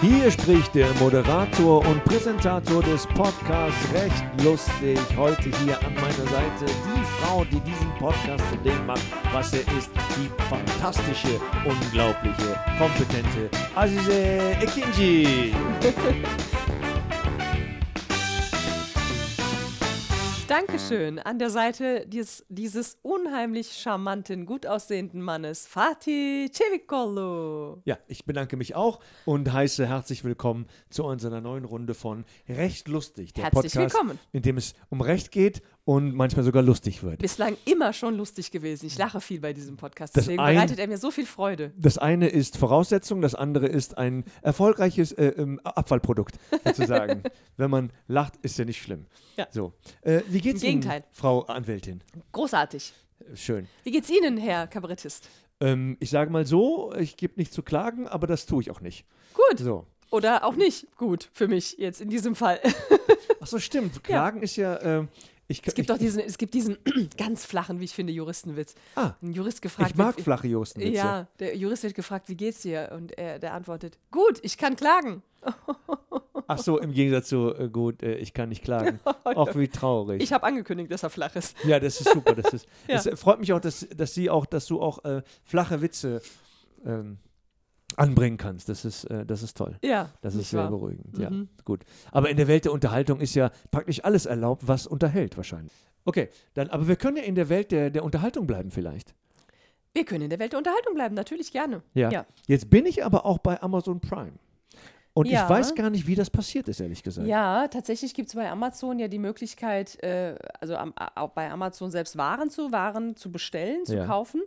Hier spricht der Moderator und Präsentator des Podcasts Recht Lustig. Heute hier an meiner Seite die Frau, die diesen Podcast zu dem macht, was er ist. Die fantastische, unglaubliche, kompetente Azize Ekinci. Dankeschön. An der Seite dieses, dieses unheimlich charmanten, gut aussehenden Mannes, Fatih Cevikolo. Ja, ich bedanke mich auch und heiße herzlich willkommen zu unserer neuen Runde von Recht Lustig. Der herzlich Podcast, willkommen. in dem es um Recht geht und manchmal sogar lustig wird. Bislang immer schon lustig gewesen. Ich lache viel bei diesem Podcast. Das Deswegen ein, bereitet er mir so viel Freude. Das eine ist Voraussetzung, das andere ist ein erfolgreiches äh, ähm, Abfallprodukt, sozusagen. Wenn man lacht, ist ja nicht schlimm. Ja. So. Äh, wie geht's Ihnen, Frau Anwältin? Großartig. Schön. Wie geht's Ihnen, Herr Kabarettist? Ähm, ich sage mal so, ich gebe nicht zu klagen, aber das tue ich auch nicht. Gut. So. Oder auch nicht gut für mich jetzt in diesem Fall. Ach so, stimmt. Klagen ja. ist ja, äh, ich, es gibt doch diesen, es gibt diesen ganz flachen, wie ich finde, Juristenwitz. Ah, ein Jurist gefragt. Ich mag wird, flache Juristenwitze. Ja, der Jurist wird gefragt, wie geht's dir? Und er, der antwortet, gut, ich kann klagen. Ach so, im Gegensatz zu, äh, gut, äh, ich kann nicht klagen. Auch wie traurig. Ich habe angekündigt, dass er flach ist. Ja, das ist super. Das ist, ja. es freut mich auch, dass, dass Sie auch, dass du auch äh, flache Witze ähm, anbringen kannst. Das ist, äh, das ist toll. Ja. Das ist sehr wahr. beruhigend. Mhm. Ja, gut. Aber in der Welt der Unterhaltung ist ja praktisch alles erlaubt, was unterhält wahrscheinlich. Okay, dann, aber wir können ja in der Welt der, der Unterhaltung bleiben vielleicht. Wir können in der Welt der Unterhaltung bleiben, natürlich gerne. Ja. ja. Jetzt bin ich aber auch bei Amazon Prime. Und ja. ich weiß gar nicht, wie das passiert ist, ehrlich gesagt. Ja, tatsächlich gibt es bei Amazon ja die Möglichkeit, äh, also am, auch bei Amazon selbst Waren zu, Waren zu bestellen, zu ja. kaufen.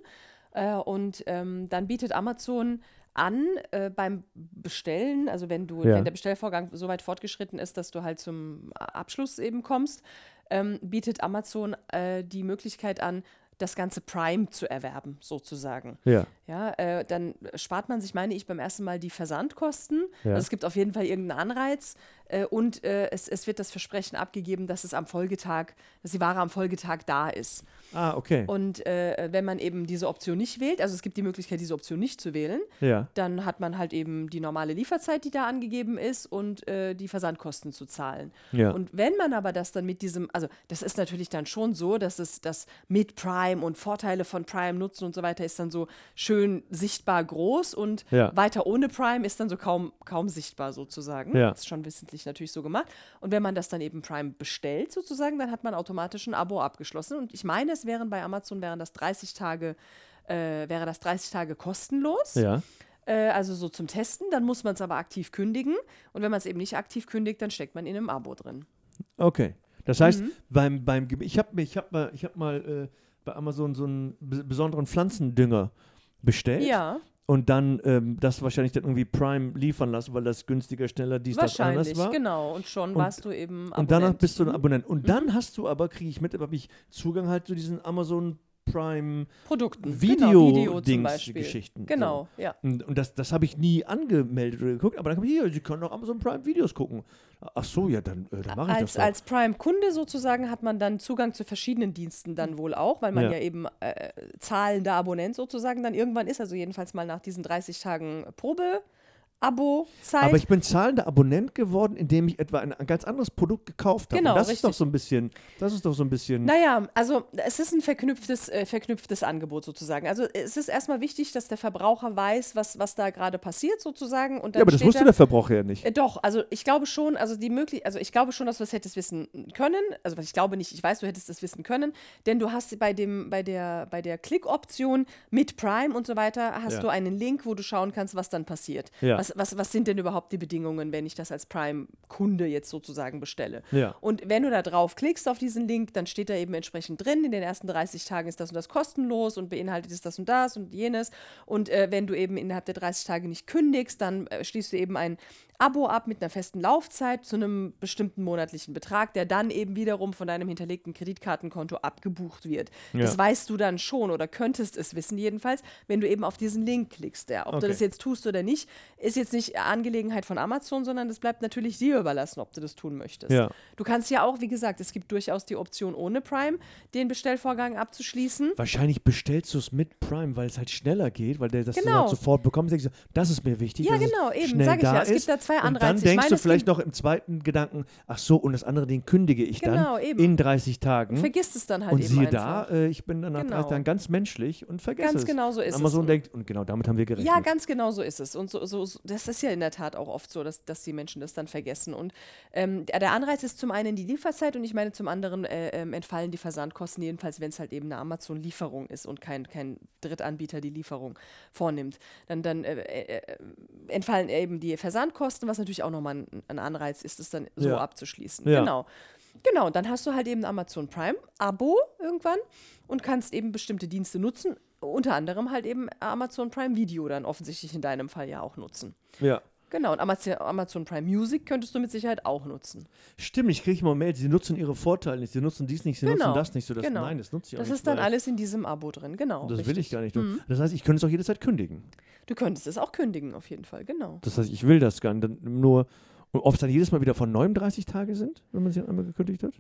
Äh, und ähm, dann bietet Amazon an äh, beim Bestellen, also wenn du, ja. wenn der Bestellvorgang so weit fortgeschritten ist, dass du halt zum Abschluss eben kommst, ähm, bietet Amazon äh, die Möglichkeit an, das ganze Prime zu erwerben, sozusagen. Ja. Ja, äh, dann spart man sich, meine ich, beim ersten Mal die Versandkosten. Ja. Also es gibt auf jeden Fall irgendeinen Anreiz äh, und äh, es, es wird das Versprechen abgegeben, dass es am Folgetag, dass die Ware am Folgetag da ist. Ah, okay. Und äh, wenn man eben diese Option nicht wählt, also es gibt die Möglichkeit, diese Option nicht zu wählen, ja. dann hat man halt eben die normale Lieferzeit, die da angegeben ist und äh, die Versandkosten zu zahlen. Ja. Und wenn man aber das dann mit diesem, also das ist natürlich dann schon so, dass es das mit Prime und Vorteile von Prime nutzen und so weiter ist dann so schön sichtbar groß und ja. weiter ohne Prime ist dann so kaum, kaum sichtbar sozusagen. Ja. Das ist schon wissentlich natürlich so gemacht. Und wenn man das dann eben Prime bestellt sozusagen, dann hat man automatisch ein Abo abgeschlossen. Und ich meine, es wären bei Amazon wären das 30 Tage, äh, wäre das 30 Tage kostenlos. Ja. Äh, also so zum Testen, dann muss man es aber aktiv kündigen. Und wenn man es eben nicht aktiv kündigt, dann steckt man in einem Abo drin. Okay. Das heißt, mhm. beim, beim ich habe ich hab mal, ich hab mal äh, bei Amazon so einen besonderen Pflanzendünger bestellt. Ja. Und dann ähm, das wahrscheinlich dann irgendwie Prime liefern lassen, weil das günstiger, schneller, dies, das anders war. genau. Und schon und, warst du eben Abonnent. Und danach bist du ein Abonnent. Und mhm. dann hast du aber, kriege ich mit, habe ich Zugang halt zu diesen Amazon Prime Produkten, Video, genau, Video Geschichten. Genau, so. ja. Und, und, das, das habe ich nie angemeldet oder geguckt, aber dann kam ich hier, Sie können auch Amazon Prime Videos gucken. Ach so, ja, dann, äh, dann mache ich als, das. Doch. Als Prime-Kunde sozusagen hat man dann Zugang zu verschiedenen Diensten dann wohl auch, weil man ja, ja eben äh, zahlender Abonnent sozusagen dann irgendwann ist, also jedenfalls mal nach diesen 30 Tagen Probe. Abo-Zeit. Aber ich bin zahlender Abonnent geworden, indem ich etwa ein, ein ganz anderes Produkt gekauft habe. Genau, Und das richtig. ist doch so ein bisschen, das ist doch so ein bisschen. Naja, also es ist ein verknüpftes, äh, verknüpftes Angebot sozusagen. Also es ist erstmal wichtig, dass der Verbraucher weiß, was, was da gerade passiert sozusagen. Und dann ja, aber das wusste da, der Verbraucher ja nicht. Äh, doch, also ich glaube schon, also die möglich, also ich glaube schon, dass du es hättest wissen können. Also ich glaube nicht, ich weiß, du hättest es wissen können, denn du hast bei dem, bei der, bei der Klick-Option mit Prime und so weiter, hast Ja. du einen Link, wo du schauen kannst, was dann passiert. Ja. Was, was, was sind denn überhaupt die Bedingungen, wenn ich das als Prime-Kunde jetzt sozusagen bestelle? Ja. Und wenn du da drauf klickst auf diesen Link, dann steht da eben entsprechend drin, in den ersten 30 Tagen ist das und das kostenlos und beinhaltet ist das und das und jenes. Und äh, wenn du eben innerhalb der 30 Tage nicht kündigst, dann äh, schließt du eben ein Abo ab mit einer festen Laufzeit zu einem bestimmten monatlichen Betrag, der dann eben wiederum von deinem hinterlegten Kreditkartenkonto abgebucht wird. Ja. Das weißt du dann schon oder könntest es wissen jedenfalls, wenn du eben auf diesen Link klickst. Ja. Ob okay. du das jetzt tust oder nicht, ist jetzt nicht Angelegenheit von Amazon, sondern das bleibt natürlich dir überlassen, ob du das tun möchtest. Ja. Du kannst ja auch, wie gesagt, es gibt durchaus die Option ohne Prime, den Bestellvorgang abzuschließen. Wahrscheinlich bestellst du es mit Prime, weil es halt schneller geht, weil der das genau. sofort bekommt. Das ist mir wichtig. Ja, genau, eben, sage ich ja. Es gibt da zwei Anreize. Und dann denkst meine, du vielleicht noch im zweiten Gedanken, ach so, und das andere, den kündige ich genau, dann eben. in 30 Tagen. Vergisst es dann halt und eben siehe einfach. da, äh, ich bin dann nach genau. 30 Tagen ganz menschlich und vergesse ganz es. Ganz genau so ist Amazon es. denkt, und genau damit haben wir gerechnet. Ja, ganz genau so ist es. Und so, so, das ist ja in der Tat auch oft so, dass, dass die Menschen das dann vergessen. Und ähm, der Anreiz ist zum einen die Lieferzeit und ich meine zum anderen äh, äh, entfallen die Versandkosten, jedenfalls wenn es halt eben eine Amazon-Lieferung ist und kein, kein Drittanbieter die Lieferung vornimmt. Dann, dann äh, äh, äh entfallen eben die Versandkosten, was natürlich auch nochmal ein, ein Anreiz ist, es dann so ja. abzuschließen. Ja. Genau. Genau, dann hast du halt eben Amazon Prime Abo irgendwann und kannst eben bestimmte Dienste nutzen, unter anderem halt eben Amazon Prime Video dann offensichtlich in deinem Fall ja auch nutzen. Ja. Genau, und Amazon Prime Music könntest du mit Sicherheit auch nutzen. Stimmt, ich kriege immer Mails, sie nutzen ihre Vorteile nicht, sie nutzen dies nicht, sie genau. nutzen das nicht. So, das, genau. Nein, das nutze ich das auch nicht. Das ist dann alles in diesem Abo drin, genau. Das richtig. will ich gar nicht. Mhm. Das heißt, ich könnte es auch jederzeit kündigen. Du könntest es auch kündigen, auf jeden Fall, genau. Das heißt, ich will das gar nicht. Nur, ob es dann jedes Mal wieder von 39 Tage sind, wenn man sie einmal gekündigt hat?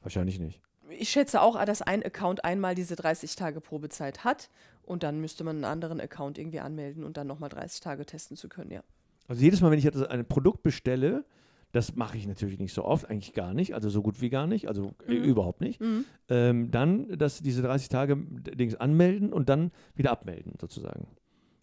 Wahrscheinlich nicht. Ich schätze auch, dass ein Account einmal diese 30 Tage Probezeit hat und dann müsste man einen anderen Account irgendwie anmelden und dann nochmal 30 Tage testen zu können, ja. Also jedes Mal, wenn ich ein Produkt bestelle, das mache ich natürlich nicht so oft, eigentlich gar nicht, also so gut wie gar nicht, also mhm. überhaupt nicht. Mhm. Ähm, dann, dass diese 30 Tage Dings anmelden und dann wieder abmelden, sozusagen.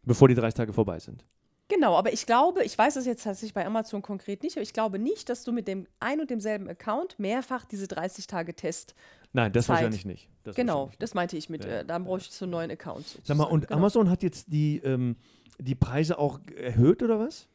Bevor die 30 Tage vorbei sind. Genau, aber ich glaube, ich weiß es jetzt tatsächlich bei Amazon konkret nicht, aber ich glaube nicht, dass du mit dem ein und demselben Account mehrfach diese 30 Tage Test. Nein, das Zeit. wahrscheinlich nicht. Das genau, wahrscheinlich das meinte ich mit, ja, äh, da bräuchte ich so einen neuen Account. Sozusagen. Sag mal, und genau. Amazon hat jetzt die, ähm, die Preise auch erhöht oder was?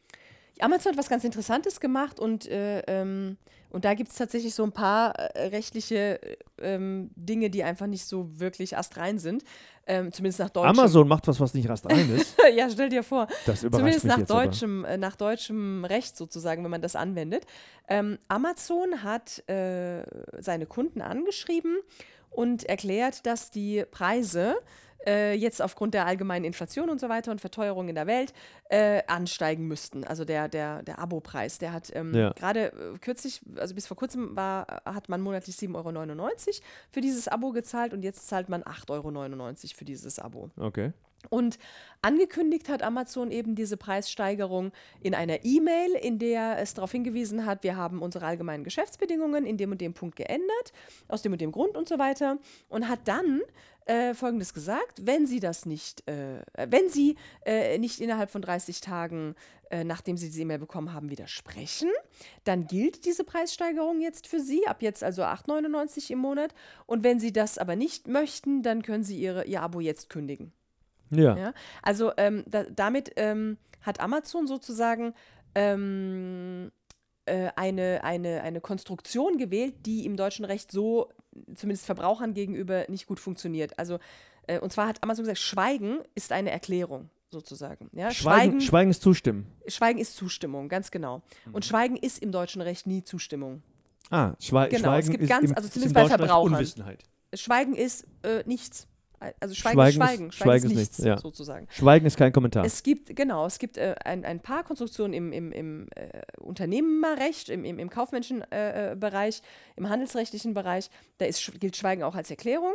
Amazon hat was ganz Interessantes gemacht und, äh, ähm, und da gibt es tatsächlich so ein paar äh, rechtliche äh, ähm, Dinge, die einfach nicht so wirklich astrein sind. Ähm, zumindest nach deutschem. Amazon macht was, was nicht astrein ist. ja, stell dir vor. Das überrascht zumindest mich nach, deutschem, äh, nach deutschem Recht sozusagen, wenn man das anwendet. Ähm, Amazon hat äh, seine Kunden angeschrieben und erklärt, dass die Preise äh, jetzt aufgrund der allgemeinen Inflation und so weiter und Verteuerung in der Welt äh, ansteigen müssten. Also der, der, der Abo-Preis, der hat ähm, ja. gerade äh, kürzlich, also bis vor kurzem war, hat man monatlich 7,99 Euro für dieses Abo gezahlt und jetzt zahlt man 8,99 Euro für dieses Abo. Okay. Und angekündigt hat Amazon eben diese Preissteigerung in einer E-Mail, in der es darauf hingewiesen hat, wir haben unsere allgemeinen Geschäftsbedingungen in dem und dem Punkt geändert, aus dem und dem Grund und so weiter. Und hat dann äh, Folgendes gesagt, wenn Sie das nicht, äh, wenn Sie äh, nicht innerhalb von 30 Tagen, äh, nachdem Sie diese E-Mail bekommen haben, widersprechen, dann gilt diese Preissteigerung jetzt für Sie, ab jetzt also 8,99 im Monat. Und wenn Sie das aber nicht möchten, dann können Sie Ihre, Ihr Abo jetzt kündigen. Ja. ja? Also ähm, da, damit ähm, hat Amazon sozusagen ähm, äh, eine, eine, eine Konstruktion gewählt, die im deutschen Recht so zumindest Verbrauchern gegenüber nicht gut funktioniert. Also, äh, und zwar hat Amazon gesagt, Schweigen ist eine Erklärung sozusagen. Ja? Schweigen, Schweigen, Schweigen ist Zustimmen. Schweigen ist Zustimmung, ganz genau. Und mhm. Schweigen ist im deutschen Recht nie Zustimmung. Ah, Schwe genau, Schweigen es gibt ist ganz, im, also zumindest bei Verbrauchern. Unwissenheit. Schweigen ist äh, nichts. Also Schweigen, Schweigen ist Schweigen. Ist, Schweigen ist nichts, ja. sozusagen. Schweigen ist kein Kommentar. Es gibt, genau, es gibt äh, ein, ein paar Konstruktionen im, im, im äh, Unternehmerrecht, im, im, im kaufmännischen äh, Bereich, im handelsrechtlichen Bereich. Da ist, gilt Schweigen auch als Erklärung.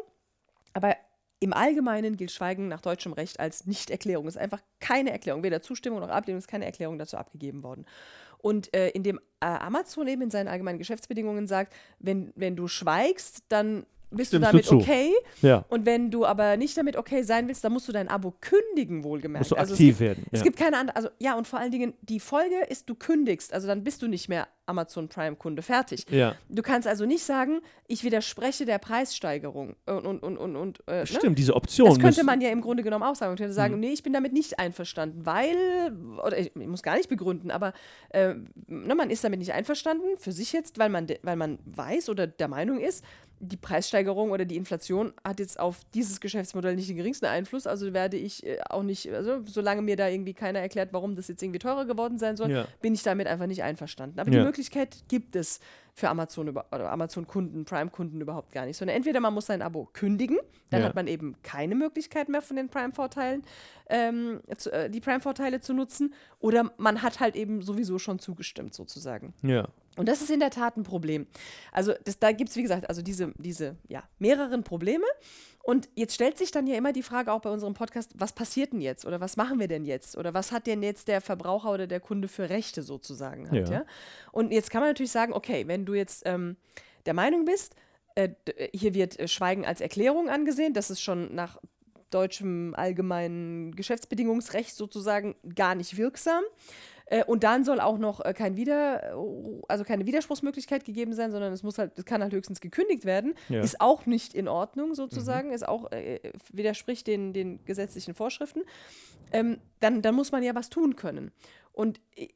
Aber im Allgemeinen gilt Schweigen nach deutschem Recht als Nicht-Erklärung. Es ist einfach keine Erklärung, weder Zustimmung noch Ablehnung, ist keine Erklärung dazu abgegeben worden. Und äh, indem äh, Amazon eben in seinen allgemeinen Geschäftsbedingungen sagt, wenn, wenn du schweigst, dann bist Stimmst du damit du okay. Ja. Und wenn du aber nicht damit okay sein willst, dann musst du dein Abo kündigen, wohlgemerkt. Musst du also aktiv es gibt, werden. Ja. Es gibt keine andere, also ja, und vor allen Dingen, die Folge ist, du kündigst. Also dann bist du nicht mehr Amazon Prime-Kunde. Fertig. Ja. Du kannst also nicht sagen, ich widerspreche der Preissteigerung. Und, und, und, und, und äh, ne? Stimmt, ne? diese Option. Das könnte man ja im Grunde genommen auch sagen. Man könnte sagen, mhm. nee, ich bin damit nicht einverstanden, weil, oder ich, ich muss gar nicht begründen, aber äh, ne, man ist damit nicht einverstanden, für sich jetzt, weil man, weil man weiß oder der Meinung ist, die Preissteigerung oder die Inflation hat jetzt auf dieses Geschäftsmodell nicht den geringsten Einfluss. Also werde ich äh, auch nicht, also solange mir da irgendwie keiner erklärt, warum das jetzt irgendwie teurer geworden sein soll, ja. bin ich damit einfach nicht einverstanden. Aber ja. die Möglichkeit gibt es für Amazon oder Amazon-Kunden, Prime-Kunden überhaupt gar nicht. Sondern entweder man muss sein Abo kündigen, dann ja. hat man eben keine Möglichkeit mehr von den Prime-Vorteilen, ähm, äh, die Prime-Vorteile zu nutzen, oder man hat halt eben sowieso schon zugestimmt, sozusagen. Ja. Und das ist in der Tat ein Problem. Also das, da gibt es, wie gesagt, also diese, diese ja, mehreren Probleme. Und jetzt stellt sich dann ja immer die Frage auch bei unserem Podcast, was passiert denn jetzt oder was machen wir denn jetzt oder was hat denn jetzt der Verbraucher oder der Kunde für Rechte sozusagen hat, ja. ja? Und jetzt kann man natürlich sagen, okay, wenn du jetzt ähm, der Meinung bist, äh, hier wird äh, Schweigen als Erklärung angesehen, das ist schon nach deutschem allgemeinen Geschäftsbedingungsrecht sozusagen gar nicht wirksam. Äh, und dann soll auch noch äh, kein Wider, also keine Widerspruchsmöglichkeit gegeben sein, sondern es muss halt, es kann halt höchstens gekündigt werden. Ja. Ist auch nicht in Ordnung sozusagen, mhm. ist auch, äh, widerspricht den, den gesetzlichen Vorschriften. Ähm, dann, dann muss man ja was tun können. Und äh,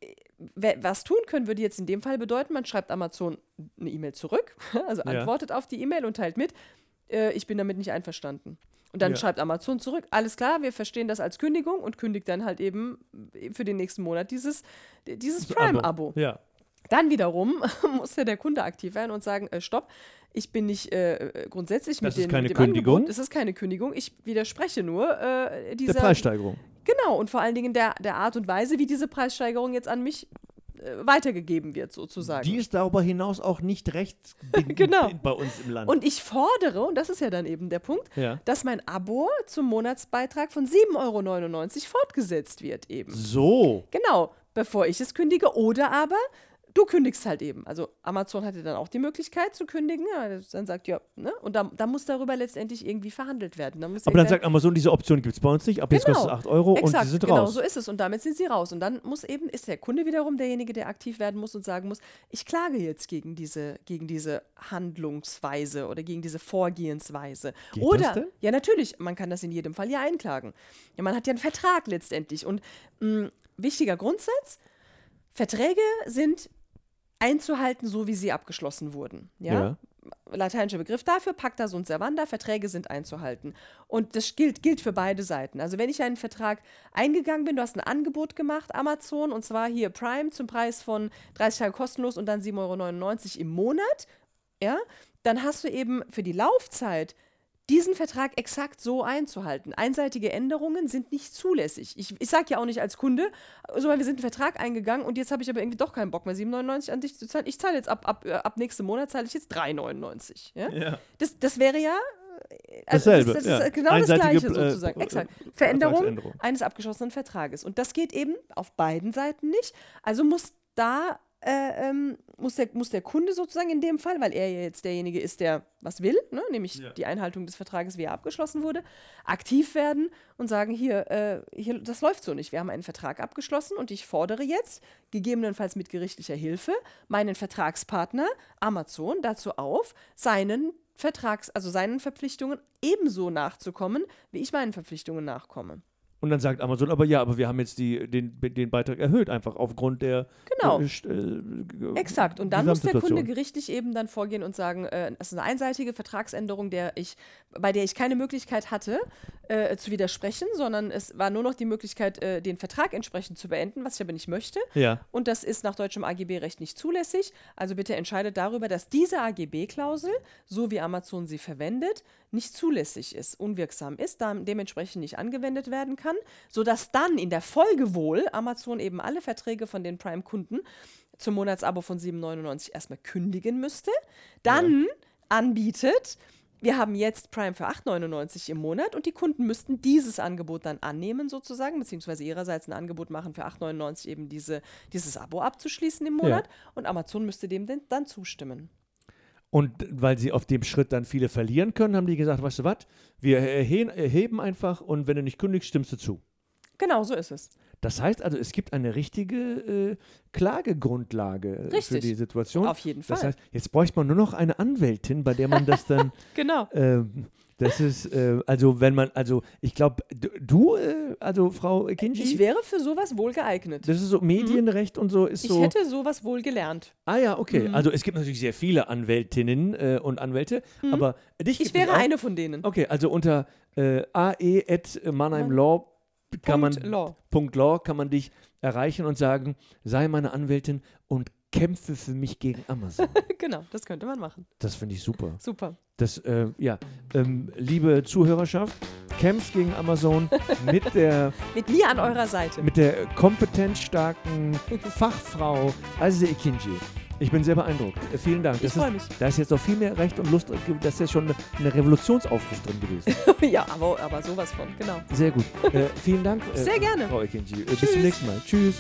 was tun können, würde jetzt in dem Fall bedeuten, man schreibt Amazon eine E-Mail zurück, also antwortet ja. auf die E-Mail und teilt mit, äh, ich bin damit nicht einverstanden. Und dann ja. schreibt Amazon zurück, alles klar, wir verstehen das als Kündigung und kündigt dann halt eben für den nächsten Monat dieses, dieses Prime-Abo. Ja. Dann wiederum muss ja der Kunde aktiv werden und sagen, äh, stopp, ich bin nicht äh, grundsätzlich das mit, den, mit dem Kündigung. Angebot, das ist keine Kündigung, ich widerspreche nur äh, dieser... Der Preissteigerung. Genau, und vor allen Dingen der, der Art und Weise, wie diese Preissteigerung jetzt an mich weitergegeben wird, sozusagen. Die ist darüber hinaus auch nicht recht genau. bei uns im Land. Und ich fordere, und das ist ja dann eben der Punkt, ja. dass mein Abo zum Monatsbeitrag von 7,99 Euro fortgesetzt wird eben. So. Genau, bevor ich es kündige. Oder aber du kündigst halt eben. Also Amazon hatte dann auch die Möglichkeit zu kündigen. Ja, dann sagt ja, ne? Und da, da muss darüber letztendlich irgendwie verhandelt werden. Dann Aber dann sagt Amazon, diese Option gibt es bei uns nicht. Ab jetzt genau. kostet es 8 Euro Exakt, und sie sind genau, raus. Genau, so ist es. Und damit sind sie raus. Und dann muss eben, ist der Kunde wiederum derjenige, der aktiv werden muss und sagen muss, ich klage jetzt gegen diese, gegen diese Handlungsweise oder gegen diese Vorgehensweise. Geht oder, ja natürlich, man kann das in jedem Fall ja einklagen. Ja, man hat ja einen Vertrag letztendlich. Und mh, mm, wichtiger Grundsatz, Verträge sind einzuhalten, so wie sie abgeschlossen wurden. Ja? ja. Lateinischer Begriff dafür, pacta sunt servanda, Verträge sind einzuhalten. Und das gilt, gilt für beide Seiten. Also wenn ich einen Vertrag eingegangen bin, du hast ein Angebot gemacht, Amazon, und zwar hier Prime zum Preis von 30 Tage kostenlos und dann 7,99 Euro im Monat, ja, dann hast du eben für die Laufzeit diesen Vertrag exakt so einzuhalten. Einseitige Änderungen sind nicht zulässig. Ich, ich sage ja auch nicht als Kunde, so, wir sind einen Vertrag eingegangen und jetzt habe ich aber irgendwie doch keinen Bock mehr, 7,99 an dich zu zahlen. Ich zahle jetzt ab, ab, äh, ab nächsten Monat zahle ich jetzt 3,99. Ja? ja? Das, das wäre ja äh, also Dasselbe, das, das ja. ist genau Einseitige, das Gleiche äh, sozusagen. Äh, Exakt. Veränderung eines abgeschlossenen Vertrages. Und das geht eben auf beiden Seiten nicht. Also muss da äh, ähm, muss, der, muss der Kunde sozusagen in dem Fall, weil er ja jetzt derjenige ist, der was will, ne, nämlich ja. die Einhaltung des Vertrages, wie er abgeschlossen wurde, aktiv werden und sagen, hier, äh, hier, das läuft so nicht. Wir haben einen Vertrag abgeschlossen und ich fordere jetzt, gegebenenfalls mit gerichtlicher Hilfe, meinen Vertragspartner Amazon dazu auf, seinen Vertrags, also seinen Verpflichtungen ebenso nachzukommen, wie ich meinen Verpflichtungen nachkomme. Und dann sagt Amazon, aber ja, aber wir haben jetzt die, den, den Beitrag erhöht, einfach aufgrund der. Genau. Äh, äh, Exakt. Und dann muss der Kunde gerichtlich eben dann vorgehen und sagen, äh, das ist eine einseitige Vertragsänderung, der ich, bei der ich keine Möglichkeit hatte, äh, zu widersprechen, sondern es war nur noch die Möglichkeit, äh, den Vertrag entsprechend zu beenden, was ich aber nicht möchte. Ja. Und das ist nach deutschem AGB-Recht nicht zulässig. Also bitte entscheidet darüber, dass diese AGB-Klausel, so wie Amazon sie verwendet, nicht zulässig ist, unwirksam ist, dementsprechend nicht angewendet werden kann, sodass dann in der Folge wohl Amazon eben alle Verträge von den Prime-Kunden zum Monatsabo von 7,99 erstmal kündigen müsste, dann ja. anbietet, wir haben jetzt Prime für 8,99 im Monat und die Kunden müssten dieses Angebot dann annehmen sozusagen, beziehungsweise ihrerseits ein Angebot machen für 8,99 eben diese, dieses Abo abzuschließen im Monat ja. und Amazon müsste dem dann zustimmen. Und weil sie auf dem Schritt dann viele verlieren können, haben die gesagt, weißt du was, wir erheben einfach und wenn du nicht kündigst, stimmst du zu. Genau, so ist es. Das heißt also, es gibt eine richtige äh, Klagegrundlage Richtig. für die Situation. Auf jeden Fall. Das heißt, jetzt bräuchte man nur noch eine Anwältin, bei der man das dann. genau. ähm, das ist, äh, also wenn man, also ich glaube, du, äh, also Frau Kinji, Ich wäre für sowas wohl geeignet. das ist so Medienrecht und so ist Ich so. hätte sowas wohl gelernt. ah ja, okay. Mhm. Also es gibt natürlich sehr viele Anwältinnen äh, und Anwälte, aber dich Ich wäre eine von denen. Okay, also unter äh, ae.mannheimlaw kann man Punkt Law. Punkt Law kann man dich erreichen und sagen, sei meine Anwältin und kämpfe für mich gegen Amazon. genau, das könnte man machen. Das finde ich super. Super. Das, äh, ja, ähm, liebe Zuhörerschaft, kämpft gegen Amazon mit der, Mit mir an eurer Seite. mit der kompetenzstarken Fachfrau Azize Ikinji. Ich bin sehr beeindruckt. Äh, vielen Dank. Ich Das freu ist, mich. Da ist jetzt noch viel mehr Recht und Lust. Das ist jetzt schon eine, Revolutionsaufruf drin gewesen. ja, aber, aber sowas von, genau. Sehr gut. Äh, vielen Dank. Äh, Sehr gerne. Frau Ikinji. Äh, bis zum nächsten Mal. Tschüss.